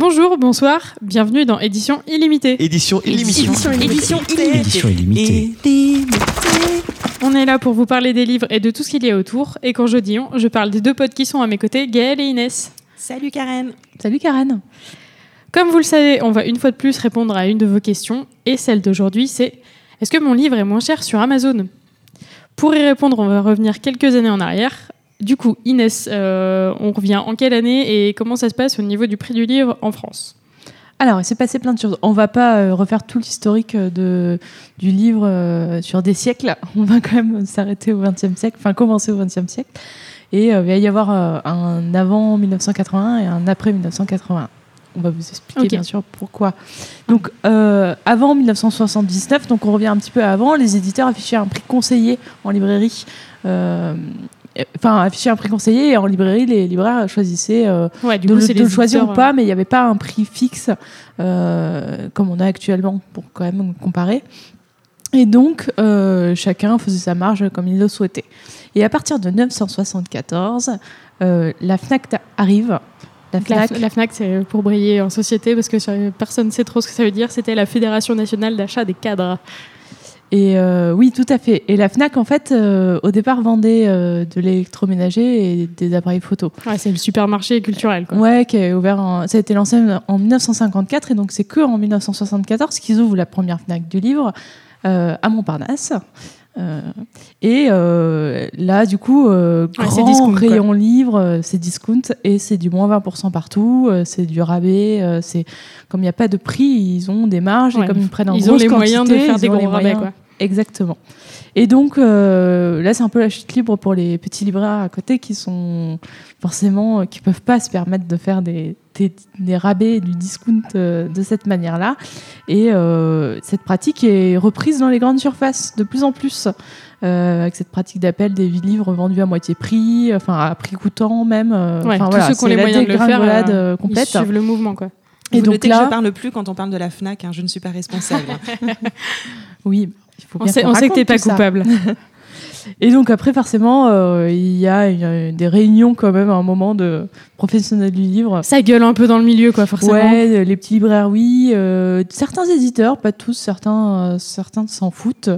Bonjour, bonsoir, bienvenue dans Édition Illimitée. Édition illimitée. Édition Édition Édition illimitée. On est là pour vous parler des livres et de tout ce qu'il y a autour. Et quand je dis on, je parle des deux potes qui sont à mes côtés, Gaëlle et Inès. Salut Karen. Salut Karen. Comme vous le savez, on va une fois de plus répondre à une de vos questions. Et celle d'aujourd'hui, c'est est-ce que mon livre est moins cher sur Amazon? Pour y répondre, on va revenir quelques années en arrière. Du coup, Inès, euh, on revient en quelle année et comment ça se passe au niveau du prix du livre en France? Alors, il s'est passé plein de choses. On va pas euh, refaire tout l'historique euh, de, du livre sur des siècles. On va quand même s'arrêter au XXe siècle, enfin commencer au XXe siècle. Et il va y avoir un avant 1981 et un après 1981. On va vous expliquer bien sûr pourquoi. Donc, euh, avant 1979, donc on revient un petit peu avant, les éditeurs affichaient un prix conseillé en librairie. euh, Enfin, affichaient un prix conseillé et en librairie, les libraires choisissaient euh, Ouais, du de, coup, le- de choisir ou pas, mais il n'y avait pas un prix fixe euh, comme on a actuellement pour quand même comparer. Et donc, euh, chacun faisait sa marge comme il le souhaitait. Et à partir de 974, euh, la FNAC arrive. La FNAC, la FNAC, c'est pour briller en société parce que euh, personne ne sait trop ce que ça veut dire. C'était la Fédération nationale d'achat des cadres. Et euh, oui, tout à fait. Et la FNAC, en fait, euh, au départ, vendait euh, de l'électroménager et des appareils photo. Ouais, c'est le supermarché culturel. Quoi. Ouais, qui est ouvert. En... Ça a été lancé en 1954 et donc c'est que en 1974 qu'ils ouvrent la première Fnac du livre euh, à Montparnasse. Euh, et euh, là, du coup, euh, Ouais, grand discount, quoi. rayon livre, euh, c'est discount et c'est du moins 20% partout, c'est du rabais. c'est comme il n'y a pas de prix, ils ont des marges Ouais, et comme ils prennent en Ils ont les moyens de quantité, faire des gros rabais. moyens. Quoi. Exactement. Et donc euh, là, c'est un peu la chute libre pour les petits libraires à côté qui sont forcément euh, qui peuvent pas se permettre de faire des, des, des rabais, du discount euh, de cette manière-là. Et euh, cette pratique est reprise dans les grandes surfaces de plus en plus. euh, avec cette pratique d'appel des livres vendus à moitié prix, enfin à prix coûtant même. Ouais, enfin, tous voilà, ceux qui ont c'est les moyens de le faire, euh, euh, Ils complète. suivent le mouvement. Quoi. Et Vous donc notez que là- je parle plus quand on parle de la Fnac. hein, je ne suis pas responsable. Oui, il faut On sait, qu'on on sait que raconte t'es pas coupable. Et donc après, forcément, euh, il y a une- des réunions quand même à un moment de professionnels du livre. Ça gueule un peu dans le milieu, quoi, forcément. Ouais, les petits libraires, oui. euh, certains éditeurs, pas tous, certains, euh, certains s'en foutent.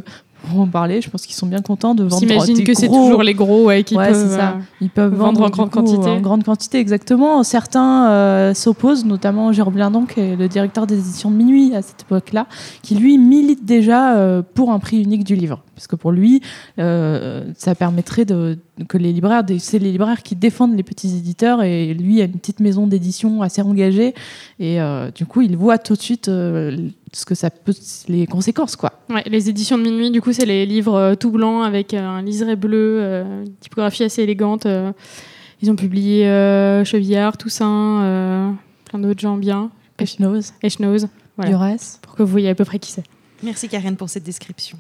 Pour en parler, je pense qu'ils sont bien contents de vendre s'imagine des que c'est toujours les gros ouais, qui Ouais, peuvent. ça. euh, Ils peuvent vendre vendre, en grande coup, quantité. En grande quantité, exactement. Certains euh, s'opposent, notamment Jérôme Blindon, qui est le directeur des éditions de Minuit à cette époque-là, qui lui milite déjà euh, pour un prix unique du livre. Parce que pour lui, euh, ça permettrait de, que les libraires, c'est les libraires qui défendent les petits éditeurs, et lui a une petite maison d'édition assez engagée, et euh, du coup, il voit tout de suite euh, ce que ça peut, les conséquences, quoi. ouais, les éditions de minuit, du coup, c'est les livres euh, tout blancs avec euh, un liseré bleu, euh, une typographie assez élégante. euh. ils ont publié euh, Chevillard, Toussaint, euh, plein d'autres gens bien. Echnoz, Echnoz, voilà. Duras. pour que vous voyez à peu près qui c'est. Merci Karen pour cette description.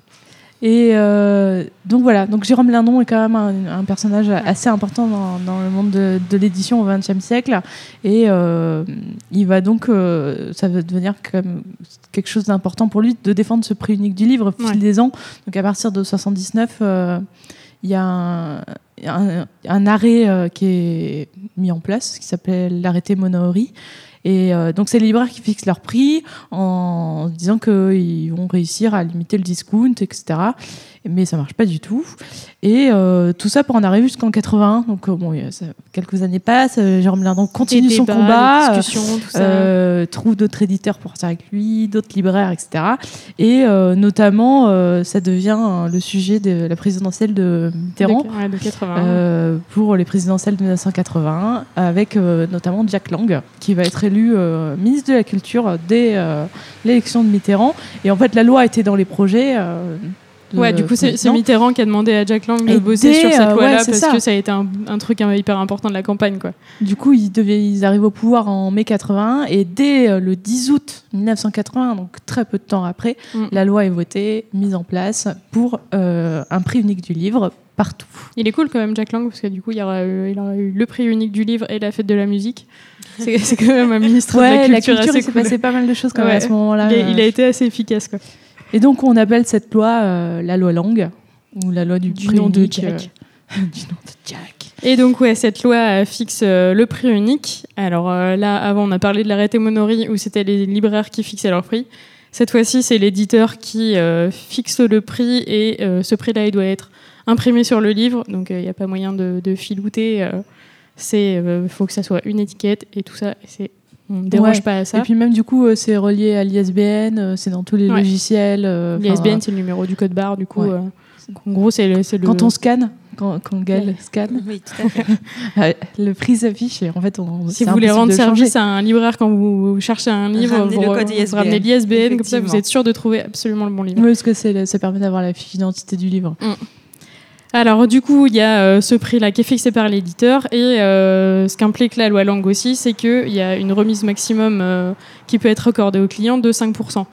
Et euh, donc voilà, donc Jérôme Lindon est quand même un, un personnage assez important dans, dans le monde de, de l'édition au XXe siècle. Et euh, il va donc, euh, ça va devenir comme quelque chose d'important pour lui de défendre ce prix unique du livre au fil Ouais. des ans. Donc à partir de 79, euh, il y a un, un- un arrêt qui est mis en place qui s'appelle l'arrêté Monohori. Et euh, donc c'est les libraires qui fixent leur prix en disant qu'ils vont réussir à limiter le discount, etc. Mais ça marche pas du tout. Et euh, tout ça pour en arriver jusqu'en 81. Donc euh, bon, ça- quelques années passent. Jérôme Lindon continue son combat. trouve d'autres éditeurs pour sortir avec lui, d'autres libraires, etc. Et notamment, ça devient le sujet de la présidentielle de Mitterrand. De, ouais, de 80. pour les présidentielles de 1981, avec notamment Jack Lang, qui va être élu euh, ministre de la Culture dès euh, l'élection de Mitterrand. Et en fait, la loi était dans les projets. euh, de- Ouais, du coup, c'est. Mitterrand qui a demandé à Jack Lang de Et bosser dès, sur cette euh, loi-là ouais, parce ça. que ça a été un, un truc euh, hyper important de la campagne, quoi. Du coup, ils, devaient, ils arrivent au pouvoir en mai 81 et dès euh, le 10 août 1981, donc très peu de temps après, Mm. la loi est votée, mise en place pour euh, un prix unique du livre partout. Il est cool quand même, Jack Lang, parce que du coup, il y aura eu, il aura eu le prix unique du livre et la fête de la musique. C'est quand même un ministre Ouais, de la culture, il assez s'est cool. passé pas mal de choses quand même à ce moment-là. Il, a, il a Euh, été assez efficace, quoi. Et donc, on appelle cette loi euh, la loi Lang, ou la loi du, Du prix nom de unique, Jack. euh, du nom de Jack. Et donc, ouais, cette loi euh, fixe euh, le prix unique. Alors euh, là, avant, on a parlé de l'arrêté Monori où c'était les libraires qui fixaient leur prix. Cette fois-ci, c'est l'éditeur qui euh, fixe le prix et euh, ce prix-là, il doit être imprimé sur le livre. Donc, il n'y a pas moyen de, de filouter. euh, c'est, euh, faut que ça soit une étiquette et tout ça. et c'est, on ne déroge Ouais. pas à ça. Et puis même du coup, euh, c'est relié à l'ISBN, euh, c'est dans tous les Ouais. logiciels. euh, L'ISBN, c'est le numéro du code barre. Du coup, Ouais. euh, en gros, c'est le, Quand on scanne, quand, quand Gaël Ouais. scanne, Oui, tout à fait. euh, le prix s'affiche et en fait, on, Si vous voulez rendre service à un libraire quand vous cherchez un livre, Ramenez vous, le code vous ISBN. ramenez l'ISBN, comme ça vous êtes sûr de trouver absolument le bon livre. Oui, parce que ça permet d'avoir la fiche d'identité du livre. Alors du coup, il y a euh, ce prix-là qui est fixé par l'éditeur et euh, ce qu'implique la loi Langue aussi, c'est qu'il y a une remise maximum euh, qui peut être accordée au client de 5%.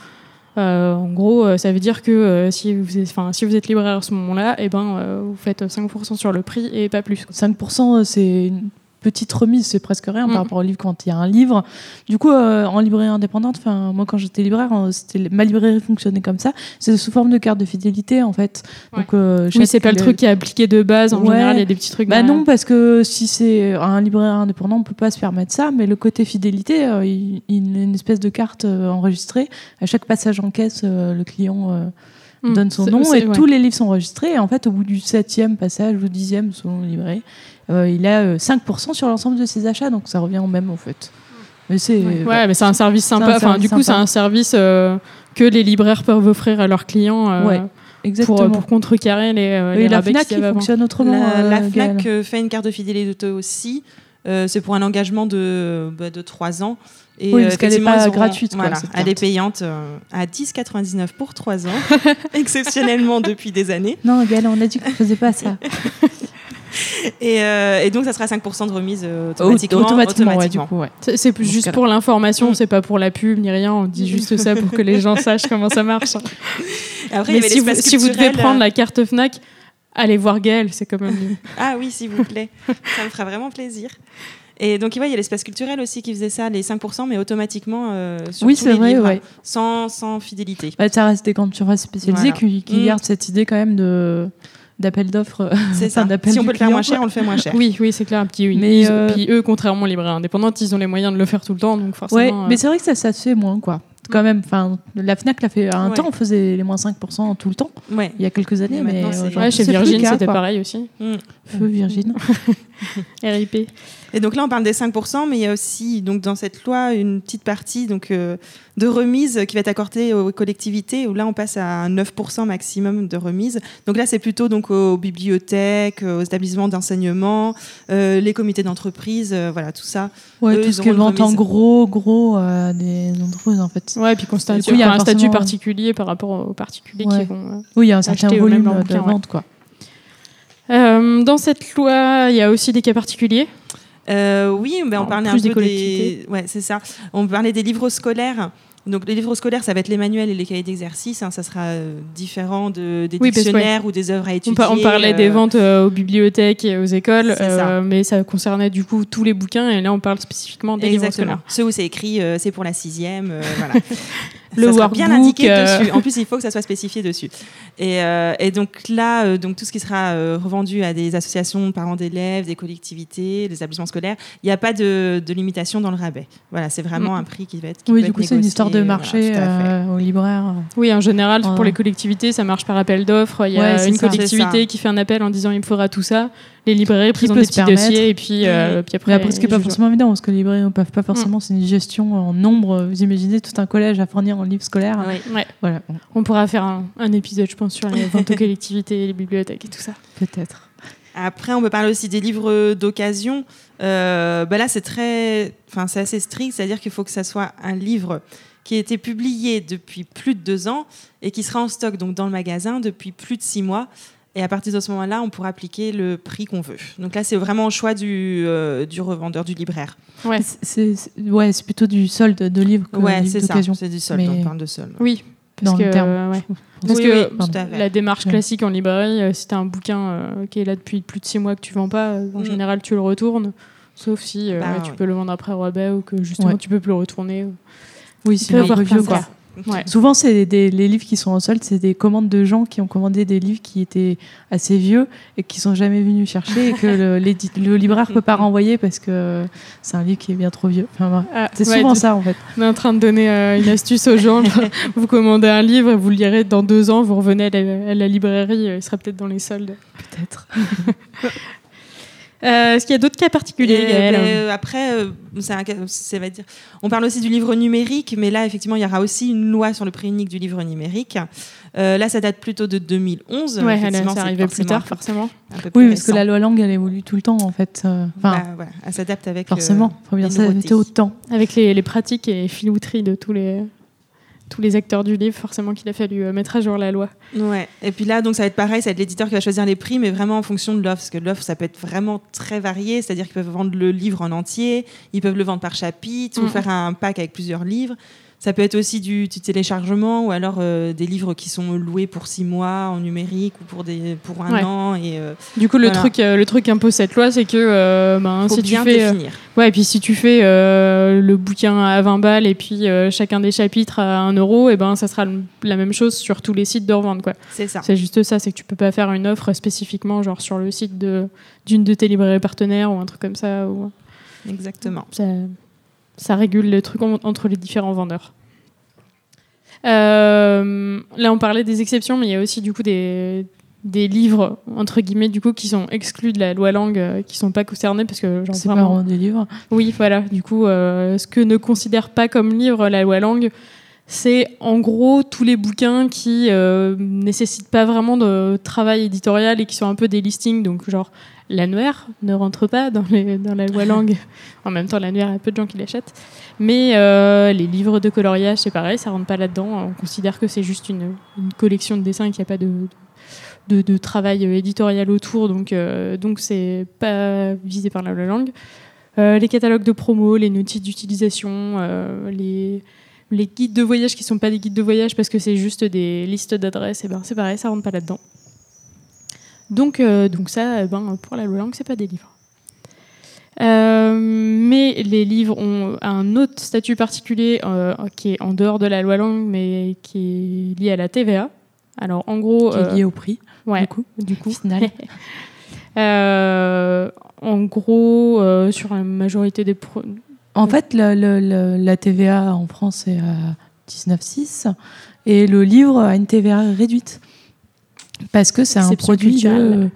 Euh, en gros, ça veut dire que si, vous êtes, libraire à ce moment-là, eh ben, vous faites 5% sur le prix et pas plus. 5%, c'est une petite remise, c'est presque rien par rapport au livre quand il y a un livre. Du coup, euh, en librairie indépendante, enfin, moi quand j'étais libraire, euh, c'était ma librairie fonctionnait comme ça. C'est sous forme de carte de fidélité en fait. Ouais. Donc, euh, Oui, c'est pas le truc qui est appliqué de base. En Ouais. général, il y a des petits trucs. Bah derrière. non, parce que si c'est un libraire indépendant, on peut pas se permettre ça. Mais le côté fidélité, euh, il, il a une espèce de carte euh, enregistrée. À chaque passage en caisse, euh, le client euh, Mm. donne son nom et ouais. tous les livres sont enregistrés. Et en fait, au bout du septième passage ou dixième, selon le livret, euh, il a euh, 5% sur l'ensemble de ses achats. Donc ça revient au même en fait. Mais c'est Ouais, bah, mais c'est un service un sympa. Enfin, service du coup, c'est un service euh, que les libraires peuvent offrir à leurs clients euh, Ouais, pour, exactement. pour contrecarrer les, euh, les la rabais Fnac qui avant. fonctionne autrement. La, la euh, FNAC Gaëlle. euh, fait une carte de fidélité aussi. Euh, c'est pour un engagement de, bah, de 3 ans. Et Oui, euh, parce qu'elle est effectivement, pas gratuite, quoi, Voilà, cette elle est payante euh, à 10,99 pour 3 ans, exceptionnellement depuis des années. Non, Gaëlle, on a dit qu'on faisait pas ça. Et, euh, et donc, ça sera 5% de remise euh, automatiquement. automatiquement, ouais, du coup, ouais. C'est c'est ce juste pour l'information, Mm. c'est pas pour la pub ni rien. On dit juste ça pour que les gens sachent comment ça marche. Après, Mais avait si vous, si vous devez prendre la carte Fnac, allez voir Gaël, c'est quand même mieux. Ah oui, s'il vous plaît. ça me fera vraiment plaisir. Et donc, ouais, il y a l'espace culturel aussi qui faisait ça, les 5%, mais automatiquement euh, sur Oui, tous les vrai, livres, ouais. sans, sans fidélité. Bah, ça reste des surfaces spécialisées Voilà. qui, qui Mm. gardent cette idée quand même de d'appel d'offres. C'est ça. Si on peut le faire moins cher, quoi. on le fait moins cher. Oui, oui, c'est clair. Puis, Mais, ils- euh, puis eux, contrairement aux libraires indépendantes, ils ont les moyens de le faire tout le temps, donc forcément. Ouais, euh, mais c'est vrai que ça, ça se fait moins, quoi. Quand même, enfin, la Fnac l'a fait à un Ouais. temps, on faisait les moins 5% tout le temps, Ouais. il y a quelques années, mais ouais, chez Virgin, c'était pareil aussi. Mm. Feu Virgin. RIP. Et donc là, on parle des 5%, mais il y a aussi donc, dans cette loi une petite partie donc, euh, de remise qui va être accordée aux collectivités, où là, on passe à un 9% maximum de remise. Donc là, c'est plutôt donc, aux bibliothèques, aux établissements d'enseignement, euh, les comités d'entreprise, euh, voilà, tout ça. Ouais, Eux, tout ils ce remise. gros, gros euh, des entreprises, en fait. Ouais, puis qu'on statue- il y a un statut particulier par rapport aux particuliers Ouais. qui vont. euh, Oui, il y a un certain volume de vente, quoi. Euh, dans cette loi, il y a aussi des cas particuliers. Euh, oui, mais on En parlait un des peu collectivités. Ouais, c'est ça. On parlait des livres scolaires. Donc les livres scolaires, ça va être les manuels et les cahiers d'exercice. hein, ça sera euh, différent de, des Oui, parce dictionnaires ou des œuvres à On, étudier. on parlait des ventes aux bibliothèques et aux écoles, ça. mais ça concernait du coup tous les bouquins, et là on parle spécifiquement des livres Exactement. scolaires. Ceux où c'est écrit, c'est pour la sixième. voilà. Le ça sera bien workbook, indiqué euh, dessus. En plus, il faut que ça soit spécifié dessus. Et, euh, et donc là, euh, donc tout ce qui sera euh, revendu à des associations de parents d'élèves, des collectivités, des établissements scolaires, il n'y a pas de, de limitation dans le rabais. Voilà, c'est vraiment Mm. un prix qui va être. qui Oui, peut du être coup, c'est une histoire de voilà, marché tout à fait. euh, au libraire. Oui, en général, pour les collectivités, ça marche par appel d'offres. Il y a Ouais, une ça. collectivité qui fait un appel en disant il me faudra tout ça. Les librairies présentent des se petits dossiers, et puis, euh, puis après. Ce qui n'est pas forcément évident, parce que les librairies ne peuvent pas forcément, c'est une gestion en nombre. Vous imaginez tout un collège à fournir en livres scolaires. Oui. Ouais. Voilà, On pourra faire un, un épisode, je pense, sur les ventes aux collectivités, les bibliothèques et tout ça. peut-être. Après, on peut parler aussi des livres d'occasion. Euh, bah là, c'est très, enfin, c'est assez strict, c'est-à-dire qu'il faut que ça soit un livre qui a été publié depuis plus de deux ans et qui sera en stock donc dans le magasin depuis plus de six mois. Et à partir de ce moment-là, on pourra appliquer le prix qu'on veut. Donc là, c'est vraiment au choix du, euh, du revendeur, du libraire. Ouais. C'est c'est- ouais, c'est plutôt du solde de livres que ouais, livre c'est ça. C'est du solde. Mais- On parle de solde. Oui, parce Dans que, le terme. euh, ouais. Parce Oui, que oui, pardon. tout à fait. la démarche classique en librairie, euh, si tu as un bouquin euh, qui est là depuis plus de six mois que tu vends pas, euh, en Mm. général tu le retournes. Sauf si euh, Bah, tu oui. peux le vendre après au rabais ou que justement Ouais. tu peux plus le retourner. Oui, Il c'est peut y un avoir peu plein vieux, quoi. Ouais. Souvent, c'est des, les livres qui sont en solde, c'est des commandes de gens qui ont commandé des livres qui étaient assez vieux et qui sont jamais venus chercher et que le, le libraire peut pas renvoyer parce que c'est un livre qui est bien trop vieux. Enfin. Ah, c'est ouais, souvent ça en fait. On est en train de donner euh, une astuce aux gens. genre, vous commandez un livre, vous le lirez dans deux ans, vous revenez à la, à la librairie, euh, il sera peut-être dans les soldes. Peut-être. Euh, Est-ce qu'il y a d'autres cas particuliers, Et, Gaëlle ben, euh, après, euh, ça va dire. On parle aussi du livre numérique, mais là, effectivement, il y aura aussi une loi sur le prix unique du livre numérique. Euh, là, ça date plutôt de 2011. Ouais, elle- c'est arrivé plus tard, forcément. un peu plus Oui, parce que la loi langue, elle évolue tout le temps en fait. Enfin, Bah, voilà, elle s'adapte avec. forcément, faut bien les s'adapter au temps. Avec les, les pratiques et filouteries de tous les, tous les acteurs du livre, forcément qu'il a fallu euh, mettre à jour la loi. Ouais. Et puis là, donc ça va être pareil, ça va être l'éditeur qui va choisir les prix, mais vraiment en fonction de l'offre, parce que l'offre, ça peut être vraiment très varié, c'est-à-dire qu'ils peuvent vendre le livre en entier, ils peuvent le vendre par chapitre, ou Mhm. faire un pack avec plusieurs livres. Ça peut être aussi du, du téléchargement, ou alors euh, des livres qui sont loués pour six mois en numérique, ou pour, des, pour un Ouais. an, et euh, Du coup, le truc, euh, le truc impose cette loi, c'est que ben, faut si tu fais, définir. ouais, et puis si tu fais le bouquin à 20 balles et puis chacun des chapitres à 1 euro, et ben ça sera la même chose sur tous les sites de revente, quoi. C'est ça. C'est juste ça, c'est que tu peux pas faire une offre spécifiquement genre sur le site de d'une de tes librairies partenaires ou un truc comme ça. Ou... Exactement. Ça, ça régule le truc en- entre les différents vendeurs. Euh, là, on parlait des exceptions, mais il y a aussi du coup des, des livres entre guillemets du coup qui sont exclus de la loi langue, euh, qui sont pas concernés parce que genre C'est pas vraiment. vraiment des livres. Oui, voilà. Du coup, euh, ce que ne considère pas comme livre la loi langue, c'est en gros tous les bouquins qui euh, nécessitent pas vraiment de travail éditorial et qui sont un peu des listings. Donc, genre, l'annuaire ne rentre pas dans, les- dans la loi langue. En même temps, l'annuaire, il y a peu de gens qui l'achètent. Mais euh, les livres de coloriage, c'est pareil, ça rentre pas là-dedans. On considère que c'est juste une, une collection de dessins et qu'il n'y a pas de, de, de travail éditorial autour. Donc, euh, donc c'est pas visé par la loi langue. Euh, les catalogues de promo, les notices d'utilisation, les, les guides de voyage qui sont pas des guides de voyage parce que c'est juste des listes d'adresses, et ben c'est pareil, ça rentre pas là-dedans. Donc, euh, donc ça, eh ben, pour la loi langue, c'est pas des livres. Euh, mais les livres ont un autre statut particulier euh, qui est en dehors de la loi langue, mais qui est lié à la TVA. Alors en gros, Qui est lié au prix, ouais, du coup. du coup, Final. En gros, sur la majorité des En fait, la TVA en France est à 19,6 et le livre a une TVA réduite parce que c'est un Exception produit de...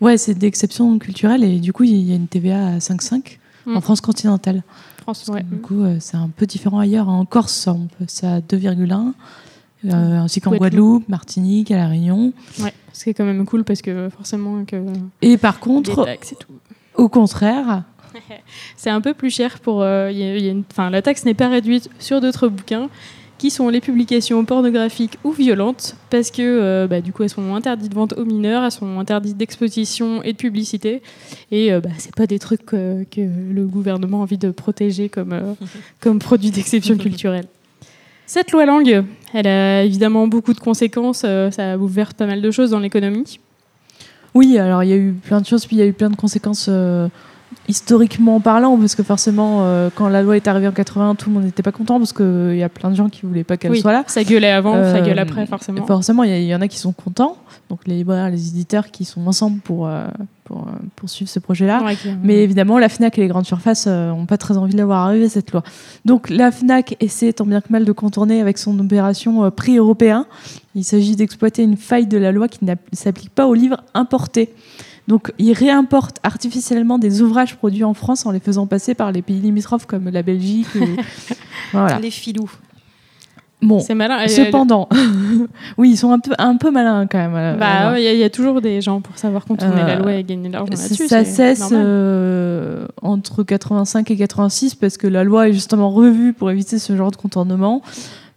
Ouais, c'est d'exception culturelle et du coup, il y a une TVA à 5,5 Mm. en France continentale. France, ouais. Du coup, euh, c'est un peu différent ailleurs. En Corse, on peut- c'est à 2,1 euh, ainsi qu'en Guadeloupe. Martinique, à La Réunion. Ouais, ce qui est quand même cool parce que forcément que Et par contre, taxes et tout. au contraire, C'est un peu plus cher pour. euh, il y a- il y a une- Enfin, la taxe n'est pas réduite sur d'autres bouquins qui sont les publications pornographiques ou violentes parce que euh, bah, du coup elles sont interdites de vente aux mineurs, elles sont interdites d'exposition et de publicité et euh, bah, c'est pas des trucs euh, que le gouvernement a envie de protéger comme, euh, comme produits d'exception culturelle. Cette loi langue, elle a évidemment beaucoup de conséquences, euh, ça a ouvert pas mal de choses dans l'économie. Oui, alors il y a eu plein de choses, puis il y a eu plein de conséquences euh, historiquement parlant, parce que forcément, euh, quand la loi est arrivée en 80, tout le monde n'était pas content, parce qu'il y a plein de gens qui voulaient pas qu'elle Oui, soit là. ça gueulait avant, ça Euh, gueule après forcément. Forcément, il y, en a qui sont contents, donc les libraires, les éditeurs qui sont ensemble pour, euh, pour, euh, pour suivre ce projet-là. Ouais, Mais évidemment, la FNAC et les grandes surfaces n'ont pas très envie de arriver, cette loi. Donc la FNAC essaie tant bien que mal de contourner avec son opération prix européen. Il s'agit d'exploiter une faille de la loi qui ne s'applique pas aux livres importés. Donc il réimporte artificiellement des ouvrages produits en France en les faisant passer par les pays limitrophes comme la Belgique. ou- voilà. Les filous. Bon, c'est malin. Cependant, oui, ils sont un peu, un peu malins quand même. euh, Bah, ouais, il y, a- il y a toujours des gens pour savoir contourner Euh, la loi et gagner de l'argent là-dessus. ça cesse euh, entre 85 et 86 parce que la loi est justement revue pour éviter ce genre de contournement.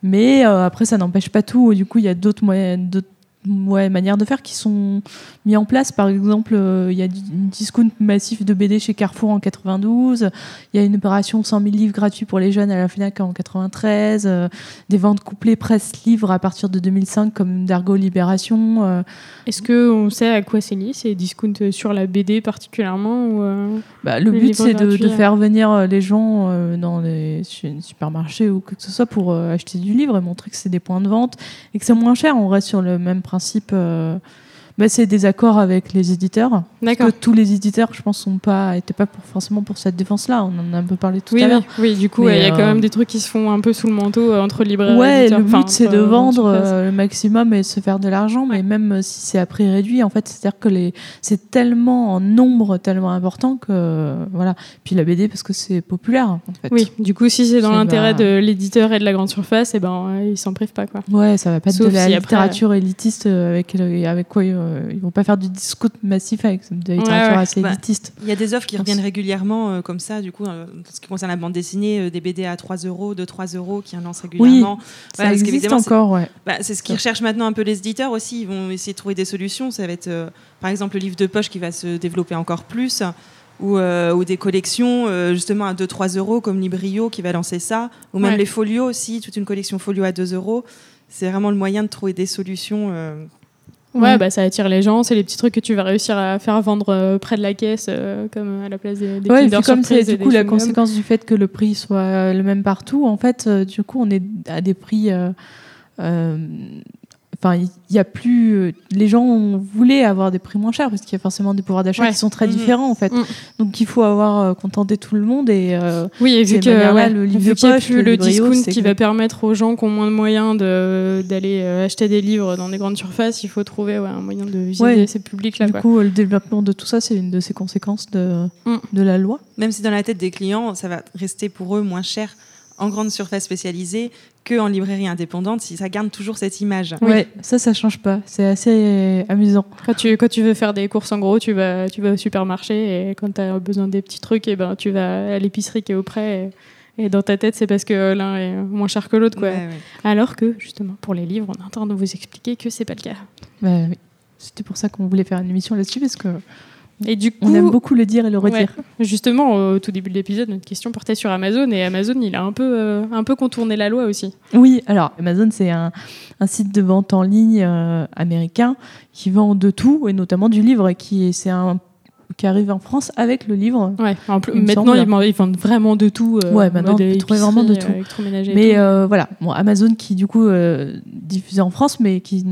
Mais euh, après, ça n'empêche pas tout. Du coup, il y a d'autres moyens, d'autres ouais, manières de faire qui sont mis en place. Par exemple, euh, il y a une discount massif de BD chez Carrefour en 92. Il y a une opération 100 000 livres gratuits pour les jeunes à la FNAC en 93. euh, des ventes couplées presse-livres à partir de 2005 comme Dargo Libération. euh, Est-ce qu'on sait à quoi c'est lié ces discounts sur la BD particulièrement ou, Bah, le but, c'est de, de faire venir les gens dans les su- supermarchés ou quoi que ce soit pour acheter du livre et montrer que c'est des points de vente et que c'est moins cher. On reste sur le même principe. Bah, c'est des accords avec les éditeurs. D'accord. Que tous les éditeurs, je pense, sont pas, étaient pas pour, forcément pour cette défense-là. On en a un peu parlé tout Oui, à l'heure. oui, oui, du coup, il y a quand euh, même des trucs qui se font un peu sous le manteau euh, entre libraires et Ouais, éditeurs. le but Enfin, c'est de euh, vendre le maximum et se faire de l'argent, mais même si c'est à prix réduit, en fait, c'est-à-dire que les c'est tellement en nombre tellement important que voilà. Puis la BD parce que c'est populaire en fait. Oui, du coup, si c'est dans l'intérêt bah- de l'éditeur et de la grande surface, et ben, euh, ils s'en privent pas, quoi. Ouais, ça va pas être Sauf de la si après- littérature élitiste avec avec quoi euh, ils vont pas faire du discount massif avec de la littérature Ouais, ouais. assez Bah, élitiste. Il y a des offres qui reviennent régulièrement euh, comme ça, du coup, euh, en ce qui concerne la bande dessinée, euh, des BD à 3 euros, de 3 euros qui en lancent régulièrement. Ça parce existe encore, ouais. Bah, c'est ce qu'ils recherchent maintenant un peu les éditeurs aussi. Ils vont essayer de trouver des solutions. Ça va être, euh, par exemple, le livre de poche qui va se développer encore plus. Ou, euh, ou des collections euh, justement à 2-3 euros comme Librio qui va lancer ça. Ou même Ouais. les folios aussi, toute une collection folio à 2 euros. C'est vraiment le moyen de trouver des solutions. euh, Ouais, Ouais. bah, ça attire les gens. C'est les petits trucs que tu vas réussir à faire vendre euh, près de la caisse, euh, comme à la place des, des Ouais, et Kinder puis comme c'est du coup la conséquence du fait que le prix soit euh, le même partout, en fait, euh, du coup, on est à des prix. Enfin, il y a plus. euh, Les gens voulaient avoir des prix moins chers parce qu'il y a forcément des pouvoirs d'achat Ouais. qui sont très Mhm. différents en fait. Mm. Donc il faut avoir euh, contenté tout le monde et euh, Oui, et vu que ouais, le livre vu de qu'il y a poche, plus le discount qui que- va permettre aux gens qui ont moins de moyens de- d'aller acheter des livres dans des grandes surfaces, il faut trouver ouais, un moyen de viser Ouais. ces publics-là. du quoi. coup le développement de tout ça c'est une de ces conséquences de, Mm. de la loi. même si dans la tête des clients, ça va rester pour eux moins cher en grande surface spécialisée qu'en librairie indépendante, si ça garde toujours cette image. Oui. Ouais, ça ça change pas. C'est assez amusant. Quand tu, quand tu veux faire des courses en gros, tu vas, tu vas au supermarché et quand tu as besoin des petits trucs, et ben, tu vas à l'épicerie qui est auprès. Et, et dans ta tête, c'est parce que l'un est moins cher que l'autre. quoi. Ouais, ouais. Alors que, justement, pour les livres, on est en train de vous expliquer que c'est pas le cas. Bah, oui. C'était pour ça qu'on voulait faire une émission là-dessus parce que Et du coup, on aime beaucoup le dire et le redire. justement, au tout début de l'épisode, notre question portait sur Amazon et Amazon, il a un peu, euh, un peu contourné la loi aussi. Oui, alors Amazon, c'est un, un site de vente en ligne euh, américain qui vend de tout, et notamment du livre, qui, c'est un, qui arrive en France avec le livre. Ouais, Il maintenant, ils vendent- vraiment de tout. euh, Ouais, en maintenant, on trouver vraiment de tout. euh, Mais tout. voilà, bon, Amazon qui du coup diffusé en France, mais qui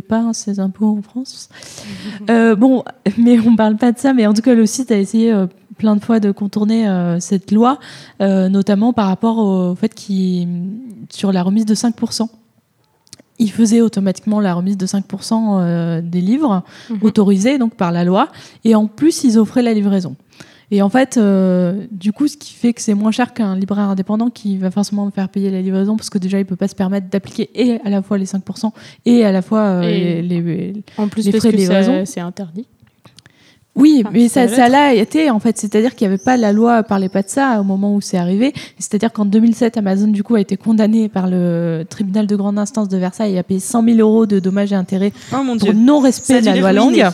paie pas ses impôts en France. Euh, bon, mais on parle pas de ça, mais en tout cas, le site a essayé euh, plein de fois de contourner euh, cette loi, notamment par rapport au fait qu'il sur la remise de 5%. Il faisait automatiquement la remise de 5% euh, des livres Mhm. autorisés donc par la loi, et en plus ils offraient la livraison. Et en fait, euh, du coup, ce qui fait que c'est moins cher qu'un libraire indépendant qui va forcément faire payer la livraison parce que déjà il peut pas se permettre d'appliquer et à la fois les 5% et à la fois euh, les, les- En plus, les parce frais de que livraison. c'est interdit. Oui, Enfin, mais ça l'a été en fait, c'est-à-dire qu'il n'y avait pas la loi parlait pas de ça au moment où c'est arrivé. C'est-à-dire qu'en 2007, Amazon du coup a été condamné par le tribunal de grande instance de Versailles et a payé 100 000 euros de dommages et intérêts Oh mon pour non-respect de la loi langue.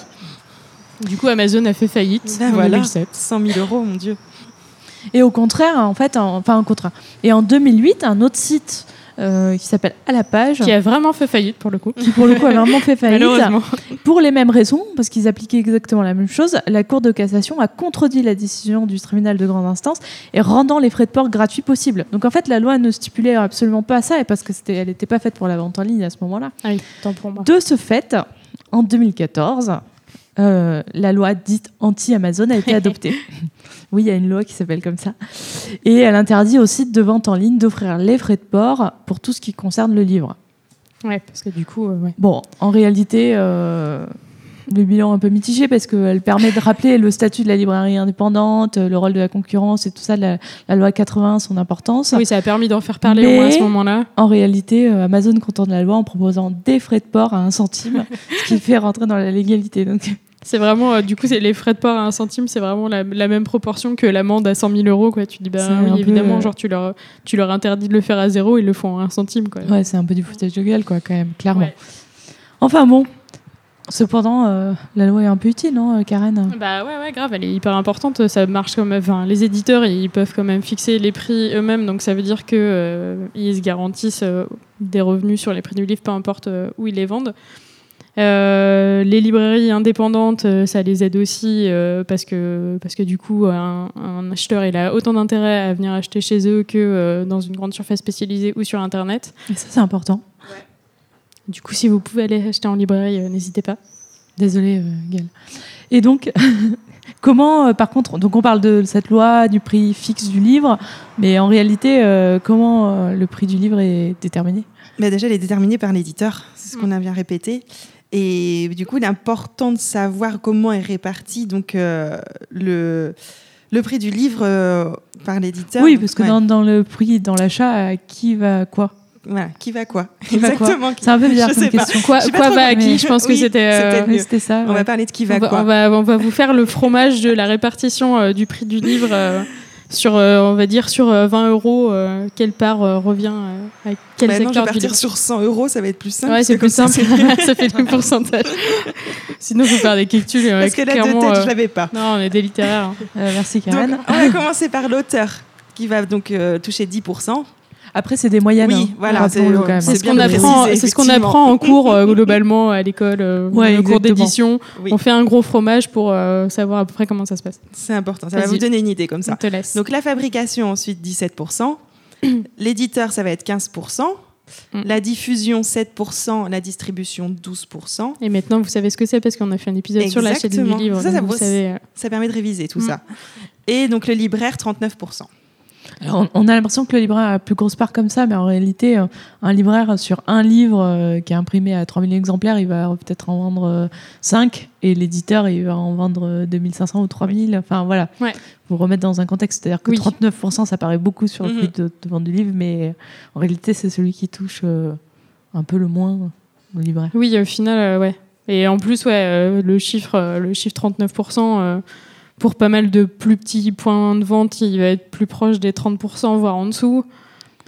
Du coup, Amazon a fait faillite Ben en voilà. 2007. 100 000 euros, mon dieu. Et au contraire, en fait, en- enfin un contraire. Et en 2008, un autre site euh, qui s'appelle À la page, Qui a vraiment fait faillite pour le coup. qui pour le coup a vraiment fait faillite, pour les mêmes raisons, parce qu'ils appliquaient exactement la même chose. La Cour de cassation a contredit la décision du tribunal de grande instance et rendant les frais de port gratuits possibles. Donc en fait, la loi ne stipulait absolument pas ça, et parce que c'était, elle n'était pas faite pour la vente en ligne à ce moment-là. Ah oui, tant pour moi. De ce fait, en 2014, euh, la loi dite anti-Amazon a été adoptée. oui, il y a une loi qui s'appelle comme ça. Et elle interdit aux sites de vente en ligne d'offrir les frais de port pour tout ce qui concerne le livre. Ouais, parce que du coup, euh, ouais. Bon, en réalité, euh, le bilan un peu mitigé parce qu'elle permet de rappeler le statut de la librairie indépendante, le rôle de la concurrence et tout ça, la, la loi 80, son importance. Oui, ça a permis d'en faire parler Mais- au moins à ce moment-là. En réalité, euh, Amazon contourne la loi en proposant des frais de port à un centime, ce qui fait rentrer dans la légalité. Donc, C'est vraiment, euh, du coup, les frais de port à un centime, c'est vraiment la, la même proportion que l'amende à 100 000 euros. Quoi. Tu dis, bah oui, évidemment, euh, genre tu leur, tu leur interdis de le faire à zéro, ils le font à un centime. Quoi. ouais, c'est un peu du foutage de gueule, quoi, quand même, clairement. Ouais. Enfin bon. Cependant, euh, la loi est un peu utile, non, Karen? Bah ouais, ouais, grave, elle est hyper importante. Ça marche comme, enfin, les éditeurs, ils peuvent quand même fixer les prix eux-mêmes, donc ça veut dire que euh, ils se garantissent euh, des revenus sur les prix du livre, peu importe euh, où ils les vendent. Euh, les librairies indépendantes, euh, ça les aide aussi euh, parce que parce que du coup, un, un acheteur il a autant d'intérêt à venir acheter chez eux que euh, dans une grande surface spécialisée ou sur internet. Et ça, c'est important. Du coup, si vous pouvez aller acheter en librairie, euh, n'hésitez pas. Désolée, euh, Gaëlle. Et donc, comment, euh, par contre, donc on parle de cette loi, du prix fixe du livre, mais en réalité, euh, comment le prix du livre est déterminé? Mais déjà, elle est déterminée par l'éditeur, c'est ce Mm. qu'on a bien répété. Et du coup, il est important de savoir comment est réparti donc, le, le prix du livre euh, par l'éditeur. Oui, parce que ouais, dans, dans le prix, dans l'achat, qui va quoi? Voilà, qui va quoi Qui Exactement. C'est un peu bizarre Je comme question. Quoi, quoi va à qui Je pense que Oui, c'était. c'était euh, ça. On ouais. va parler de qui va on, va, quoi. on, va, on va vous faire le fromage de la répartition euh, du prix du livre euh, sur, euh, on va dire, sur euh, 20 euros. euh, quelle part euh, revient euh, à quel je secteur vais du partir livre sur 100 euros, ça va être plus simple. Ouais, c'est plus simple. ça, ça fait le pourcentage. Sinon, faut faire des calculs. Parce que la de tête, euh, je l'avais pas. Non, on est des littéraires. hein. Euh, merci, Donc, Karen. on va commencer par l'auteur qui va donc euh, toucher 10%. Après, c'est des moyennes. Oui, hein. voilà, c'est- quand même. C'est C'est ce qu'on de apprend, c'est ce qu'on apprend en cours euh, globalement à l'école, euh, Ouais, cours d'édition. Oui. On fait un gros fromage pour euh, savoir à peu près comment ça se passe. C'est important, ça va vous donner une idée comme On ça. te laisse. Donc la fabrication, ensuite 17%. L'éditeur, ça va être 15%. Mm. La diffusion, 7%. La distribution, 12%. Et maintenant, vous savez ce que c'est parce qu'on a fait un épisode sur la chaîne du Exactement. livre. Ça, ça vous savez. euh, Ça permet de réviser tout Mm. ça. Et donc le libraire, 39%. Alors, on a l'impression que le libraire a la plus grosse part comme ça, mais en réalité, euh, un libraire sur un livre euh, qui est imprimé à 3000 exemplaires, il va peut-être en vendre euh, 5 et l'éditeur, il va en vendre euh, 2500 ou 3000. Enfin voilà, Ouais. vous remettre dans un contexte. C'est-à-dire que Oui. 39%, ça paraît beaucoup sur le Mhm. prix de, de vente du livre, mais euh, en réalité, c'est celui qui touche euh, un peu le moins le libraire. Oui, au final, euh, ouais. Et en plus, ouais, euh, le chiffre, euh, le chiffre 39%, euh, pour pas mal de plus petits points de vente, il va être plus proche des 30%, voire en dessous.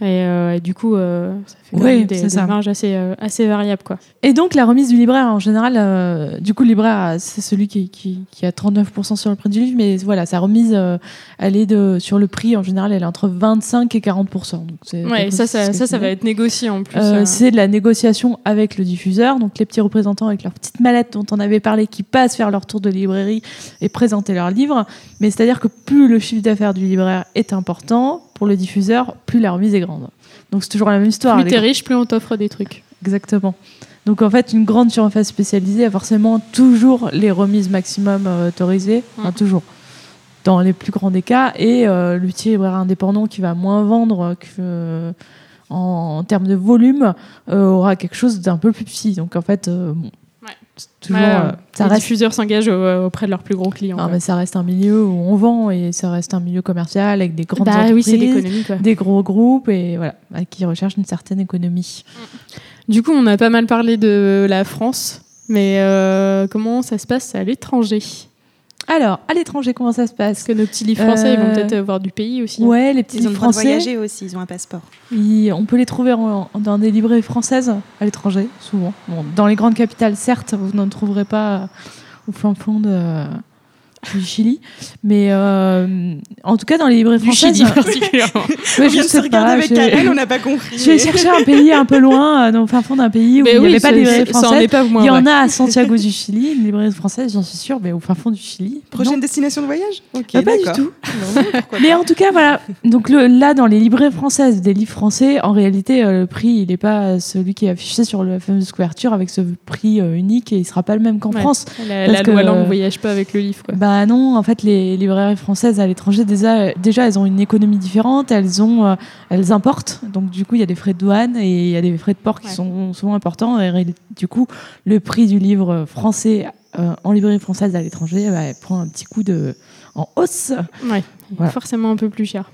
Et, euh, et du coup, euh, ça fait Oui, des, marges assez, euh, assez variables. Quoi. Et donc la remise du libraire en général, euh, du coup le libraire c'est celui qui, qui, qui a 39% sur le prix du livre, mais voilà sa remise elle est de sur le prix en général elle est entre 25 et 40%. Donc Ouais, ça, ça, ça, ça va être négocié en plus. C'est de la négociation avec le diffuseur, donc les petits représentants avec leur petite mallette dont on avait parlé, qui passent faire leur tour de librairie et présenter leur livre. Mais c'est-à-dire que plus le chiffre d'affaires du libraire est important, pour le diffuseur, plus la remise est grande. Donc c'est toujours la même histoire. plus t'es riche, plus on t'offre des trucs. Exactement. Donc en fait, une grande surface spécialisée a forcément toujours les remises maximum euh, autorisées, enfin Mm. toujours, dans les plus grands des cas, et euh, petit libraire indépendant qui va moins vendre que, euh, en, en termes de volume euh, aura quelque chose d'un peu plus petit. Donc en fait, bon, toujours, Ouais, euh, ça les reste diffuseurs s'engagent euh, auprès de leurs plus gros clients. non, mais ça reste un milieu où on vend et ça reste un milieu commercial avec des grandes bah entreprises, oui, des gros groupes et voilà, qui recherchent une certaine économie. Du coup, on a pas mal parlé de la France, mais euh, comment ça se passe à l'étranger? Alors, à l'étranger, comment ça se passe Parce que nos petits livres français, ils vont Euh, peut-être voir du pays aussi. hein. Ouais, les petits Ils livres français, voyager aussi, ils ont un passeport. ils- on peut les trouver en- en- dans des librairies françaises à l'étranger, souvent. Bon, dans les grandes capitales, certes, vous n'en trouverez pas au fin fond de, du Chili, mais euh, en tout cas dans les librairies Du françaises. Chili particulièrement. Ouais, on je sais pas, avec on n'a pas compris. J'ai cherché un pays un peu loin, euh, dans le fin fond d'un pays où Mais il n'y oui, avait pas de librairie française. pas moins Il y en a à Santiago du Chili, une librairie française, j'en suis sûre, mais au fin fond du Chili. Prochaine non. destination de voyage? Ah, pas du tout. Non, Mais pas. en tout cas, voilà. Donc le- là, dans les librairies françaises, des livres français, en réalité, euh, le prix, il n'est pas celui qui est affiché sur la fameuse couverture avec ce prix euh, unique et il sera pas le même qu'en Ouais. France. La, Parce la que- loi langue voyage pas avec le livre. Quoi. Bah non, en fait, les librairies françaises à l'étranger, déjà, déjà, elles ont une économie différente. Elles ont, euh, elles importent. Donc du coup, il y a des frais de douane et il y a des frais de port qui Ouais. sont souvent importants. Et du coup, le prix du livre français euh, en librairie française à l'étranger, bah, elle prend un petit coup de en hausse. Ouais. Voilà. Forcément un peu plus cher.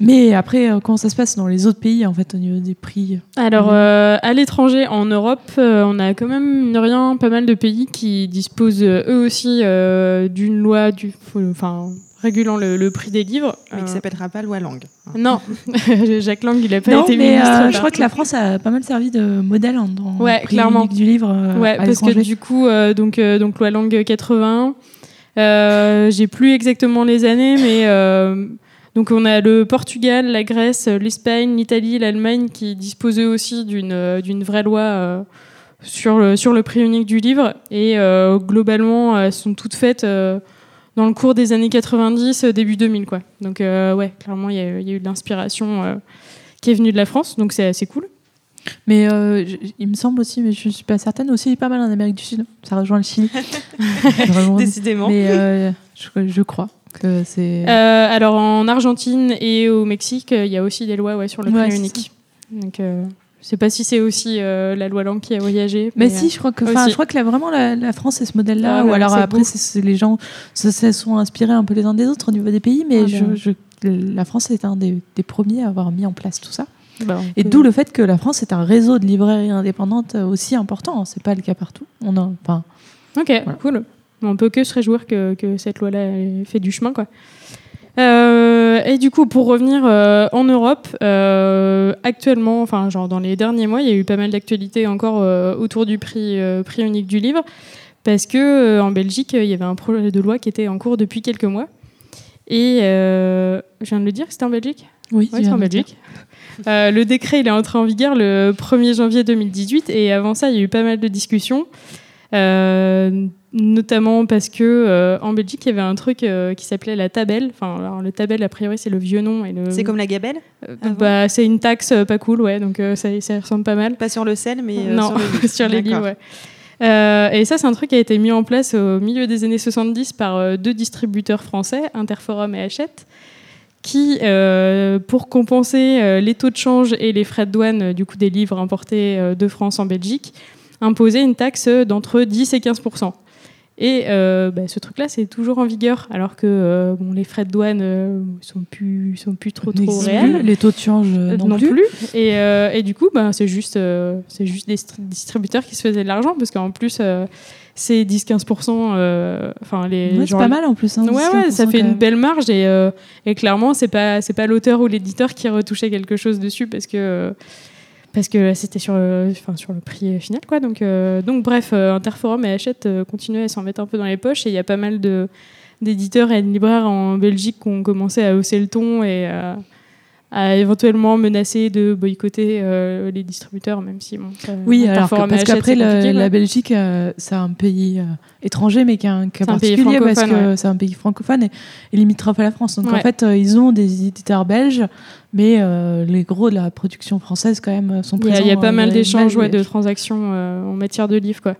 Mais après, euh, comment ça se passe dans les autres pays, en fait, au niveau des prix Alors, euh, à l'étranger, en Europe, euh, on a quand même, mine rien, pas mal de pays qui disposent euh, eux aussi euh, d'une loi du, enfin, régulant le, le prix des livres. Mais qui s'appellera pas loi Lang. non, Jacques Lang, il a pas Non, été mais ministre. euh, je crois que la France a pas mal servi de modèle hein, dans Ouais, le prix clairement. du livre euh, Ouais, à parce que du coup, euh, donc, euh, donc loi langue 81. Euh, J'ai plus exactement les années, mais euh, donc on a le Portugal, la Grèce, l'Espagne, l'Italie, l'Allemagne qui disposaient aussi d'une euh, d'une vraie loi euh, sur le sur le prix unique du livre et euh, globalement elles sont toutes faites euh, dans le cours des années 90, euh, début 2000 quoi. Donc euh, ouais, clairement il y, a eu- il y a eu de l'inspiration euh, qui est venue de la France, donc c'est assez cool. Mais euh, je- il me semble aussi, mais je suis pas certaine, aussi pas mal en Amérique du Sud. Ça rejoint le Chili. Décidément. mais euh, je, je crois que c'est. Euh, alors en Argentine et au Mexique, euh, il y a aussi des lois ouais, sur le Ouais, prix unique. Donc euh, je sais pas si c'est aussi euh, la loi Lang qui a voyagé. mais euh, si, je crois que, je crois que là, vraiment la, la France c'est ce modèle-là. Ah ou ouais, alors après, c'est les gens se, se sont inspirés un peu les uns des autres au niveau des pays, mais Ah je, ben. je- la France est un des, des premiers à avoir mis en place tout ça. bah, Et d'où le fait que la France est un réseau de librairies indépendantes aussi important. C'est pas le cas partout. On a, enfin, Ok, cool. On peut que se réjouir que, que cette loi-là ait fait du chemin, quoi. Euh, et du coup, pour revenir euh, en Europe, euh, actuellement, enfin, genre dans les derniers mois, il y a eu pas mal d'actualités encore autour du prix, prix unique du livre, parce que en Belgique, il y avait un projet de loi qui était en cours depuis quelques mois. Et je viens de le dire, c'était en Belgique? Oui, c'est en. Belgique. Le décret, il est entré en vigueur le 1er janvier 2018 et avant ça, il y a eu pas mal de discussions, notamment parce que euh, en Belgique, il y avait un truc euh, qui s'appelait la tabelle. Enfin, alors, le tabelle, a priori, c'est le vieux nom et le. C'est comme la gabelle Euh, bah, c'est une taxe pas cool, ouais. Donc ça, ça ressemble pas mal. Pas sur le sel, mais non, sur le sur les livres, ouais. Et ça, c'est un truc qui a été mis en place au milieu des années 70 par deux distributeurs français, Interforum et Hachette, qui, pour compenser les taux de change et les frais de douane du coup des livres importés de France en Belgique, imposaient une taxe d'entre 10 et 15 et euh, bah, ce truc-là, c'est toujours en vigueur, alors que euh, bon, les frais de douane euh, sont plus sont plus trop trop réels. Les taux de change euh, non, plus. Et, et du coup, ben, c'est juste, c'est juste des stri- distributeurs qui se faisaient de l'argent, parce qu'en plus, c'est 10-15%. euh, Enfin, les. Ouais, c'est pas mal en plus. hein, Ouais, ouais, 10-15% ça fait une belle marge et, et clairement, c'est pas, c'est pas l'auteur ou l'éditeur qui retouchait quelque chose dessus parce que, parce que c'était sur, le- prix final. Quoi. Donc, euh, bref, euh, Interforum et Hachette euh, continuaient à s'en mettre un peu dans les poches et il y a pas mal d'éditeurs et de libraires en Belgique qui ont commencé à hausser le ton et à, à éventuellement menacer de boycotter euh, les distributeurs, même si bon, ça- Oui, alors que- parce qu'après, la, Belgique, euh, c'est un pays euh, étranger, mais qui est un cas particulier parce que ouais. c'est un pays francophone et, et limitrophe à la France. Donc en fait, ils ont des éditeurs belges, mais les gros de la production française, quand même, sont a, présents. il y a pas mal d'échanges, ouais, de transactions en matière de livres, quoi.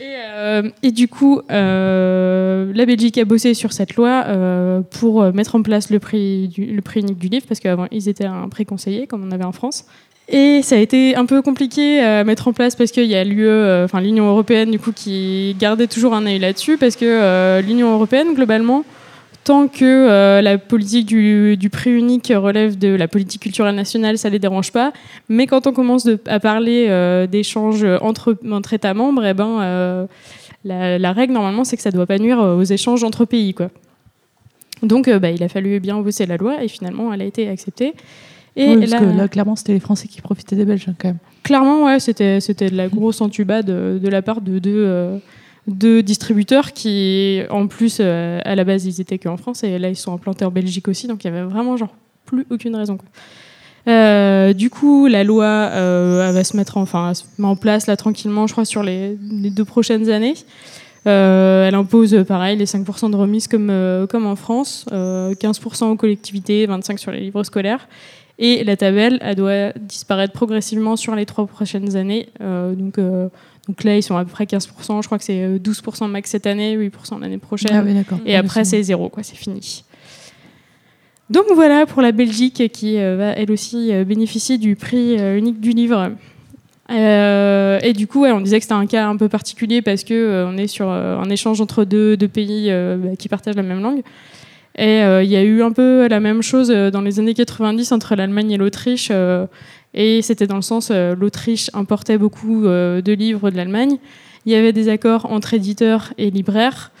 Et, euh, et du coup, euh, la Belgique a bossé sur cette loi euh, pour mettre en place le prix, le prix unique du livre, parce qu'avant, ils étaient un prix conseillé, comme on avait en France. Et ça a été un peu compliqué à mettre en place parce qu'il y a l'UE, enfin l'Union européenne, du coup, qui gardait toujours un œil là-dessus, parce que l'Union européenne, globalement, tant que euh, la politique du, du prix unique relève de la politique culturelle nationale, ça les dérange pas. Mais quand on commence de- à parler euh, d'échanges entre, entre États membres, eh ben, euh, la, la règle normalement c'est que ça doit pas nuire aux échanges entre pays. Quoi. Donc bah, il a fallu bien bosser la loi et finalement elle a été acceptée. Et Oui, parce là, que là, clairement, c'était les Français qui profitaient des Belges, hein, quand même. clairement, ouais, c'était, c'était de la grosse entubade de, de la part de deux, deux distributeurs qui, en plus, euh, à la base, ils étaient qu'en France et là, ils sont implantés en Belgique aussi, donc il y avait vraiment genre plus aucune raison. quoi. Euh, du coup, la loi euh, elle va se mettre en, enfin, se met en place là tranquillement, je crois, sur les, deux prochaines années. Elle impose, pareil, les 5% de remise comme, comme en France, euh, 15% aux collectivités, 25% sur les livres scolaires. Et la tabelle, elle doit disparaître progressivement sur les trois prochaines années. Donc, donc là, ils sont à peu près 15%. Je crois que c'est euh, 12% max cette année, 8% l'année prochaine. Ah oui. Et Ah, après, c'est zéro, quoi, c'est fini. Donc voilà pour la Belgique qui euh, va elle aussi euh, bénéficier du prix euh, unique du livre. Euh, et du coup, ouais, on disait que c'était un cas un peu particulier parce que euh, on est sur euh, un échange entre deux, deux pays euh, bah, qui partagent la même langue. Et euh, il y a eu un peu la même chose euh, dans les années 90 entre l'Allemagne et l'Autriche. Euh, et c'était dans le sens, euh, l'Autriche importait beaucoup euh, de livres de l'Allemagne. Il y avait des accords entre éditeurs et libraires.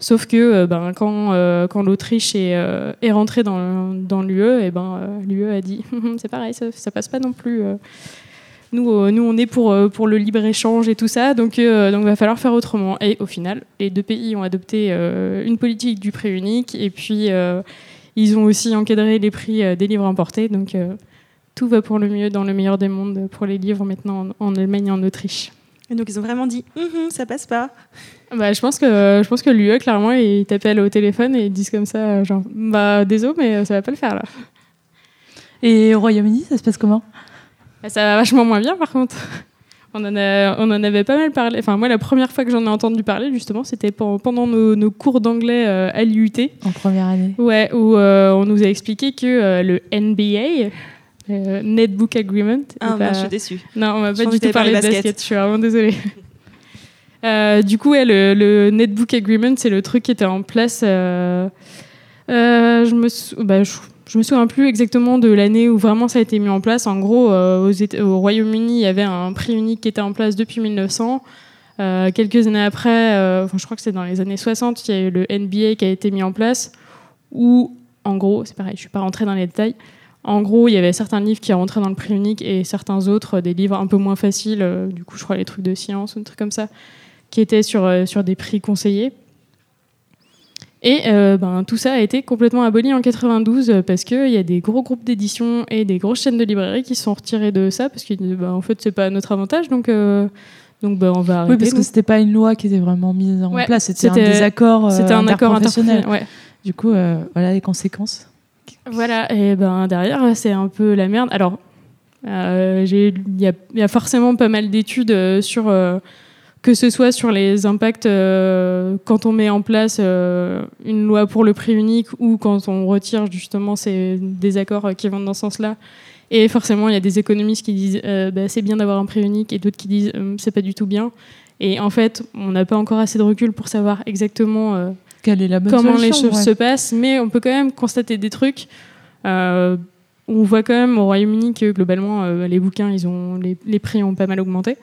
Sauf que ben, quand, l'Autriche est, rentrée dans, l'UE, et ben, l'UE a dit c'est pareil, ça, ça passe pas non plus. Nous, nous, on est pour, pour le libre-échange et tout ça, donc il donc va falloir faire autrement. Et au final, les deux pays ont adopté une politique du prix unique, et puis ils ont aussi encadré les prix des livres importés. Donc tout va pour le mieux dans le meilleur des mondes pour les livres maintenant en, Allemagne et en Autriche. Et donc ils ont vraiment dit hum, ça passe pas. Bah, je pense que je pense que l'UE clairement ils t'appellent au téléphone et ils disent comme ça genre bah désolé mais ça va pas le faire là. Et au Royaume-Uni ça se passe comment? Bah, Ça va vachement moins bien par contre. On en, on en avait pas mal parlé. Enfin, moi, la première fois que j'en ai entendu parler, justement, c'était pendant nos, cours d'anglais euh, à l'IUT. En première année. Ouais, où euh, on nous a expliqué que euh, le NBA, euh, Netbook Agreement. Ah, bah, je suis déçue. Non, on m'a pas du tout parlé de basket. Je suis vraiment désolée. Euh, du coup, le, Netbook Agreement, c'est le truc qui était en place. Euh, je, me bah, je, me souviens plus exactement de l'année où vraiment ça a été mis en place. En gros, au Royaume-Uni, il y avait un prix unique qui était en place depuis 1900. quelques années après, je crois que c'est dans les années 60, il y a eu le NBA qui a été mis en place. Où, en gros, c'est pareil, je suis pas rentrée dans les détails. En gros, il y avait certains livres qui rentraient dans le prix unique et certains autres, des livres un peu moins faciles, euh, du coup, je crois les trucs de science ou des trucs comme ça, qui étaient sur, euh, sur des prix conseillés. Et euh, ben, tout ça a été complètement aboli en 92 parce qu'il y a des gros groupes d'édition et des grosses chaînes de librairies qui se sont retirées de ça parce qu'en ben, en fait, c'est pas à notre avantage. Donc. Donc ben, on va arrêter. Oui, parce que c'était pas une loi qui était vraiment mise en place, c'était un désaccord. c'était un accord interprofessionnel. Ouais. Du coup, voilà les conséquences. Voilà, et ben derrière, c'est un peu la merde. Alors, euh, il y, a forcément pas mal d'études euh, sur euh, que ce soit sur les impacts quand on met en place une loi pour le prix unique ou quand on retire justement ces désaccords qui vont dans ce sens-là. Et forcément, il y a des économistes qui disent bah, c'est bien d'avoir un prix unique et d'autres qui disent c'est pas du tout bien. Et en fait, on n'a pas encore assez de recul pour savoir exactement comment les choses se passent, mais on peut quand même constater des trucs. Euh, on voit quand même au Royaume-Uni que globalement, euh, les bouquins, ils ont, les, prix ont pas mal augmenté.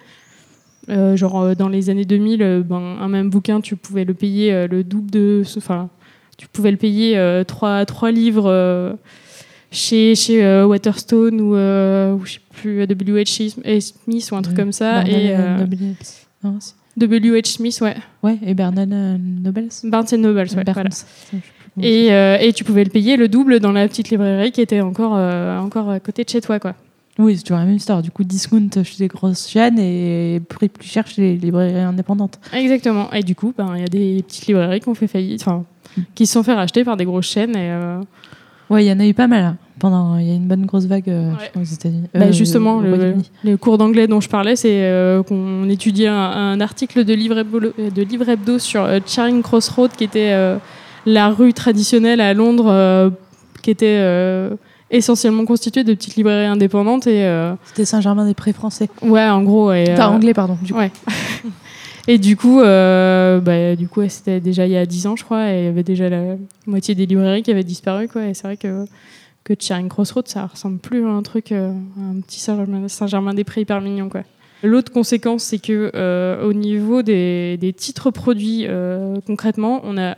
Euh, genre dans les années 2000, ben, un même bouquin, tu pouvais le payer le double de. Enfin, tu pouvais le payer 3, trois livres chez, chez Waterstone ou, ou je sais plus, W.H. Smith ou un truc comme ça. et, W.H. Smith, ouais. Ouais, et Barnes Nobles. Barnes Nobles, ouais. Voilà. Et, euh, et, tu pouvais le payer le double dans la petite librairie qui était encore, euh, encore à côté de chez toi, quoi. Oui, c'est toujours la même histoire. Du coup, discount chez des grosses chaînes et prix plus cher chez les librairies indépendantes. Exactement. Et du coup, ben, il y a des petites librairies qui ont fait faillite, enfin, mm. qui se sont fait racheter par des grosses chaînes. Et, euh, Ouais, il y en a eu pas mal. Pendant, il y a une bonne grosse vague aux États-Unis. Bah, justement, le, cours d'anglais dont je parlais, c'est qu'on étudiait un, article de livre hebdo, de livre hebdo sur Charing Cross Road qui était la rue traditionnelle à Londres euh, qui était euh, essentiellement constituée de petites librairies indépendantes. et euh, C'était Saint-Germain-des-Prés français. Ouais, en gros. Et, enfin, anglais, pardon. Du coup. Ouais. et du coup, bah, du coup c'était déjà il y a 10 ans, je crois, et il y avait déjà la moitié des librairies qui avaient disparu. Quoi, et c'est vrai que, que Charing Crossroads, ça ressemble plus à un truc, un petit Saint-Germain-des-Prés hyper mignon. Quoi. L'autre conséquence, c'est que au niveau des, des titres produits, concrètement, on a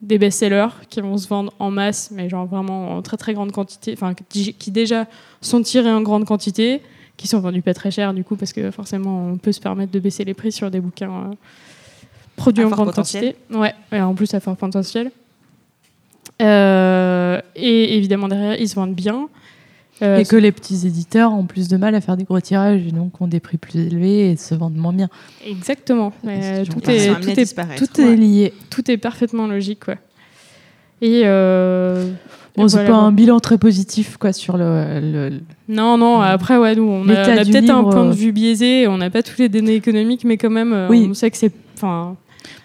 des best-sellers qui vont se vendre en masse, mais genre vraiment en très très grande quantité, enfin qui déjà sont tirés en grande quantité, qui sont vendus pas très cher du coup parce que forcément on peut se permettre de baisser les prix sur des bouquins euh, produits en grande quantité. Ouais, et en plus à fort potentiel. Euh, et évidemment derrière ils se vendent bien. Euh, et que les petits éditeurs ont plus de mal à faire des gros tirages et donc ont des prix plus élevés et se vendent moins bien. Exactement. tout, est, tout, est, tout est, lié. Tout est parfaitement logique. Quoi. Et. Euh, bon, c'est pas un bilan très positif quoi, sur le. non, non, après, ouais, nous, on a, peut-être un point de vue biaisé, on n'a pas tous les données économiques, mais quand même, oui. on sait que c'est.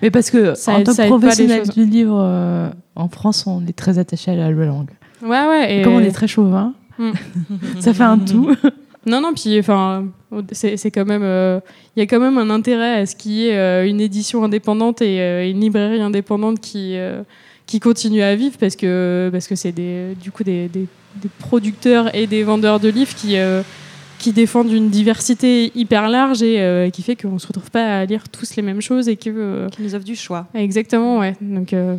Mais parce que, ça, en tant que professionnel du livre, en France, on est très attaché à la langue. Ouais, ouais. Et... Comme on est très chauvin. Mm. ça fait un tout. Non, non, puis enfin, c'est quand même, euh, il y a quand même un intérêt à ce qu'il y ait euh, une édition indépendante et euh, une librairie indépendante qui qui continue à vivre parce que parce que c'est des du coup des, des, producteurs et des vendeurs de livres qui qui défendent une diversité hyper large et euh, qui fait qu'on ne se retrouve pas à lire tous les mêmes choses et que euh, Qui nous offre du choix. exactement ouais donc euh,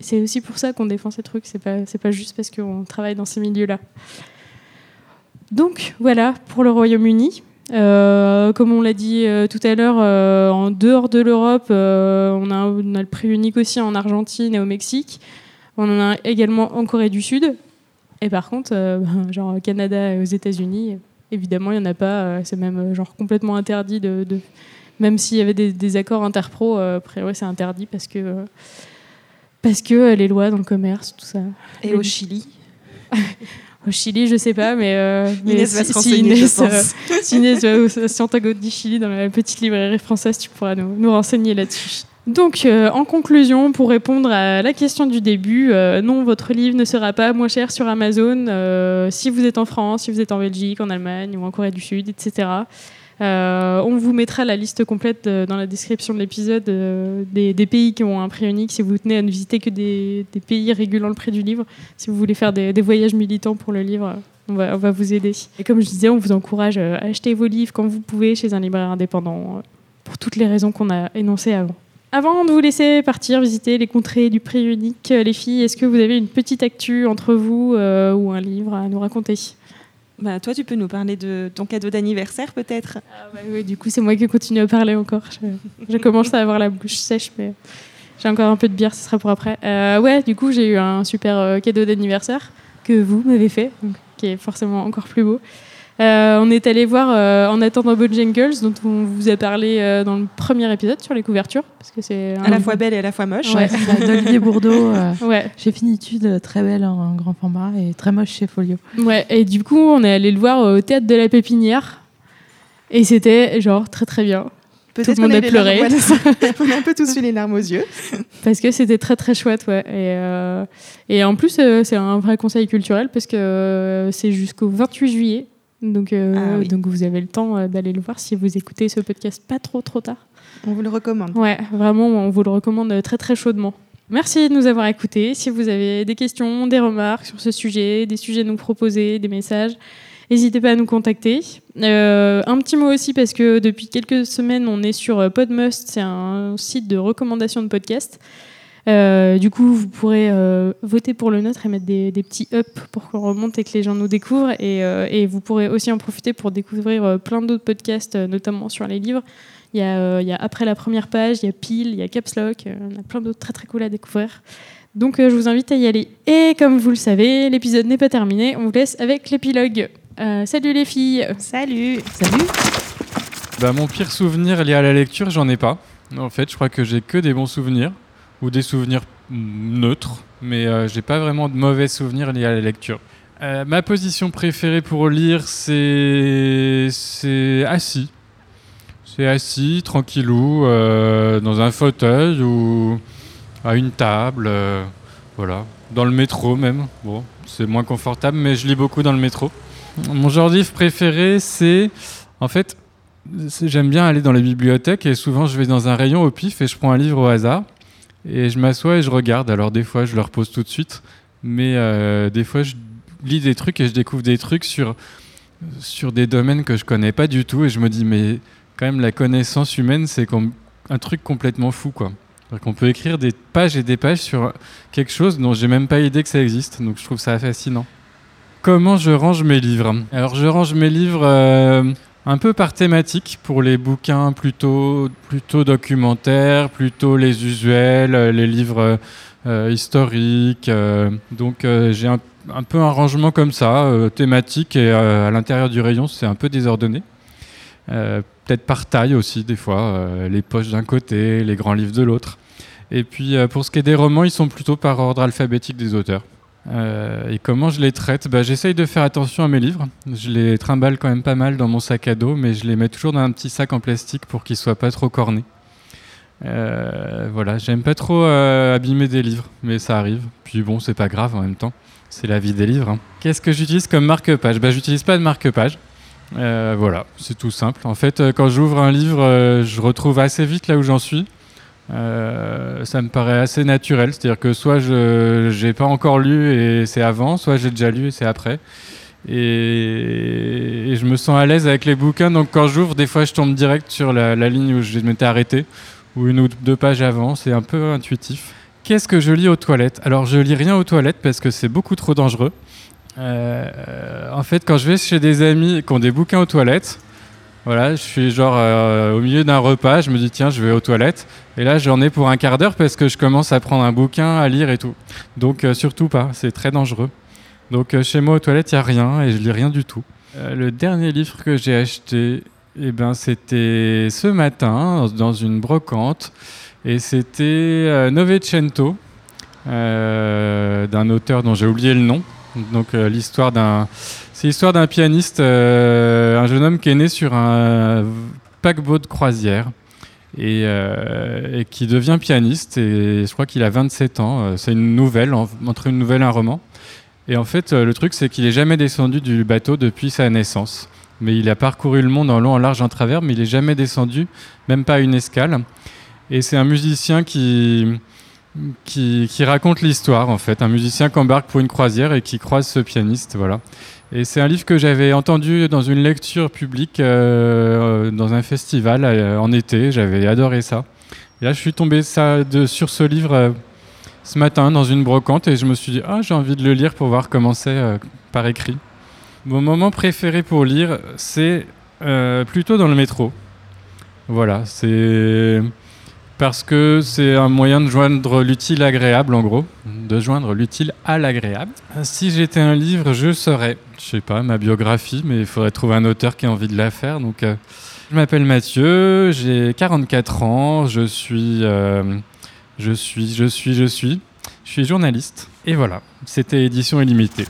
c'est- aussi pour ça qu'on défend ces trucs c'est pas pas juste parce qu'on travaille dans ces milieux là donc voilà pour le Royaume-Uni comme on l'a dit tout à l'heure, en dehors de l'Europe, on, a, on a le prix unique aussi en Argentine et au Mexique. On en a également en Corée du Sud. Et par contre, genre au Canada et aux États-Unis, évidemment, il n'y en a pas. euh, c'est même euh, genre complètement interdit de. de- même s'il y avait des, des accords interpro, euh, après, ouais, c'est interdit parce que. parce que les lois dans le commerce, tout ça. Et au Chili, Au Chili, je sais pas, mais. euh, mais Inès va si- se si Inès, euh, Inès va au Santiago di Chili dans la petite librairie française, tu pourras nous, nous renseigner là-dessus. Donc, euh, en conclusion, pour répondre à la question du début, euh, non, votre livre ne sera pas moins cher sur Amazon euh, si vous êtes en France, si vous êtes en Belgique, en Allemagne ou en Corée du Sud, etc. On vous mettra la liste complète dans la description de l'épisode des, pays qui ont un prix unique si vous tenez à ne visiter que des, pays régulant le prix du livre. Si vous voulez faire des, voyages militants pour le livre, on va, vous aider. Et comme je disais, on vous encourage à acheter vos livres quand vous pouvez chez un libraire indépendant, pour toutes les raisons qu'on a énoncées avant. Avant de vous laisser partir visiter les contrées du prix unique, euh, les filles, est-ce que vous avez une petite actu entre vous euh, ou un livre à nous raconter? Bah, toi, tu peux nous parler de ton cadeau d'anniversaire, peut-être Ah bah oui, du coup, c'est moi qui continue à parler encore. Je, je commence à avoir la bouche sèche, mais j'ai encore un peu de bière, ce sera pour après. Euh, ouais, du coup, j'ai eu un super euh, cadeau d'anniversaire que vous m'avez fait, donc, qui est forcément encore plus beau. Euh, on est allé voir euh, En attendant Bojangles, dont on vous a parlé euh, dans le premier épisode sur les couvertures, parce que c'est À la fois belle et à la fois moche. Ouais. D'Olivier Bourdeau. euh, Ouais, J'ai finitude très belle en grand format et très moche chez Folio. ouais, et du coup, on est allé le voir au théâtre de la Pépinière, et c'était genre très très bien. Peut-être Tout le monde qu'on a pleuré. larmes- on a un peu tous eu les larmes aux yeux. Parce que c'était très très chouette, ouais. Et, euh, et en plus, euh, c'est un vrai conseil culturel parce que euh, c'est jusqu'au 28 juillet. Donc, euh, Ah oui. donc vous avez le temps euh, d'aller le voir si vous écoutez ce podcast pas trop trop tard. On vous le recommande. Ouais, vraiment, on vous le recommande très très chaudement. Merci de nous avoir écoutés. Si vous avez des questions, des remarques sur ce sujet, des sujets à nous proposer, des messages, n'hésitez pas à nous contacter. Euh, un petit mot aussi parce que depuis quelques semaines, on est sur Podmust, c'est un site de recommandation de podcasts. Euh, du coup, vous pourrez euh, voter pour le nôtre et mettre des, des petits up pour qu'on remonte et que les gens nous découvrent. Et, euh, et vous pourrez aussi en profiter pour découvrir euh, plein d'autres podcasts, euh, notamment sur les livres. Il y, a, euh, il y a Après la première page, il y a Pile, il y a Caps Lock, euh, on a plein d'autres très très cool à découvrir. Donc euh, je vous invite à y aller. Et comme vous le savez, l'épisode n'est pas terminé, on vous laisse avec l'épilogue. Euh, salut les filles Salut Salut Bah, mon pire souvenir lié à la lecture, j'en ai pas. En fait, je crois que j'ai que des bons souvenirs ou des souvenirs neutres, mais euh, j'ai pas vraiment de mauvais souvenirs liés à la lecture. Euh, ma position préférée pour lire, c'est c'est assis. C'est assis, tranquillou, euh, dans un fauteuil ou à une table, euh, voilà, dans le métro même. Bon, c'est moins confortable, mais je lis beaucoup dans le métro. Mon genre livre préféré, c'est en fait J'aime bien aller dans les bibliothèques et souvent je vais dans un rayon au pif et je prends un livre au hasard et je m'assois et je regarde. Alors des fois je le repose tout de suite, mais euh, des fois je lis des trucs et je découvre des trucs sur, sur des domaines que je connais pas du tout et je me dis mais quand même la connaissance humaine c'est un truc complètement fou quoi. Qu'on peut écrire des pages et des pages sur quelque chose dont j'ai même pas idée que ça existe, donc je trouve ça fascinant. Comment je range mes livres? Alors je range mes livres euh, un peu par thématique pour les bouquins plutôt, plutôt documentaires, plutôt les usuels, euh, les livres euh, historiques. euh, donc j'ai un, peu un rangement comme ça, thématique, et à l'intérieur du rayon c'est un peu désordonné. Peut-être par taille aussi des fois, les poches d'un côté, les grands livres de l'autre. Et puis pour ce qui est des romans, ils sont plutôt par ordre alphabétique des auteurs. Euh, et comment je les traite bah, J'essaye de faire attention à mes livres. Je les trimballe quand même pas mal dans mon sac à dos, mais je les mets toujours dans un petit sac en plastique pour qu'ils soient pas trop cornés. Euh, voilà, j'aime pas trop euh, abîmer des livres, mais ça arrive. Puis bon, c'est pas grave en même temps. C'est la vie des livres. hein. Qu'est-ce que j'utilise comme marque-page? Bah, J'utilise pas de marque-page. Euh, voilà, c'est tout simple. En fait, quand j'ouvre un livre, je retrouve assez vite là où j'en suis. Euh, ça me paraît assez naturel, c'est-à-dire que soit je j'ai pas encore lu et c'est avant, soit j'ai déjà lu et c'est après. Et, je me sens à l'aise avec les bouquins. Donc quand j'ouvre, des fois je tombe direct sur la, la ligne où je m'étais arrêté ou une ou deux pages avant. C'est un peu intuitif. Qu'est-ce que je lis aux toilettes? Alors je lis rien aux toilettes parce que c'est beaucoup trop dangereux. Euh, en fait, quand je vais chez des amis qui ont des bouquins aux toilettes, voilà, je suis genre euh, au milieu d'un repas, je me dis tiens, je vais aux toilettes. Et là, j'en ai pour un quart d'heure parce que je commence à prendre un bouquin, à lire et tout. Donc euh, surtout pas, c'est très dangereux. Donc euh, chez moi aux toilettes, il n'y a rien et je lis rien du tout. Le dernier livre que j'ai acheté, eh ben, c'était ce matin dans, une brocante. Et c'était Novecento, d'un auteur dont j'ai oublié le nom. Donc l'histoire d'un, c'est l'histoire d'un pianiste, euh, un jeune homme qui est né sur un paquebot de croisière et, euh, qui devient pianiste. Et je crois qu'il a 27 ans. Euh, C'est une nouvelle, en- entre une nouvelle et un roman. Et en fait, le truc, c'est qu'il est jamais descendu du bateau depuis sa naissance. Mais il a parcouru le monde en long, en large, en travers, mais il est jamais descendu, même pas à une escale. Et c'est un musicien qui, qui, qui raconte l'histoire, en fait. Un musicien qui embarque pour une croisière et qui croise ce pianiste, voilà. Et c'est un livre que j'avais entendu dans une lecture publique euh, dans un festival euh, en été. J'avais adoré ça. Et là, je suis tombé sur ce livre euh, ce matin dans une brocante et je me suis dit, ah, j'ai envie de le lire pour voir comment c'est euh, par écrit. Mon moment préféré pour lire, c'est euh, plutôt dans le métro. Voilà, c'est parce que c'est un moyen de joindre l'utile agréable, en gros, de joindre l'utile à l'agréable. Si j'étais un livre, je serais, je sais pas, ma biographie, mais il faudrait trouver un auteur qui a envie de la faire. Donc, euh, je m'appelle Mathieu, j'ai 44 ans, je suis, euh, je suis, je suis, je suis, je suis journaliste. Et voilà, c'était édition illimitée.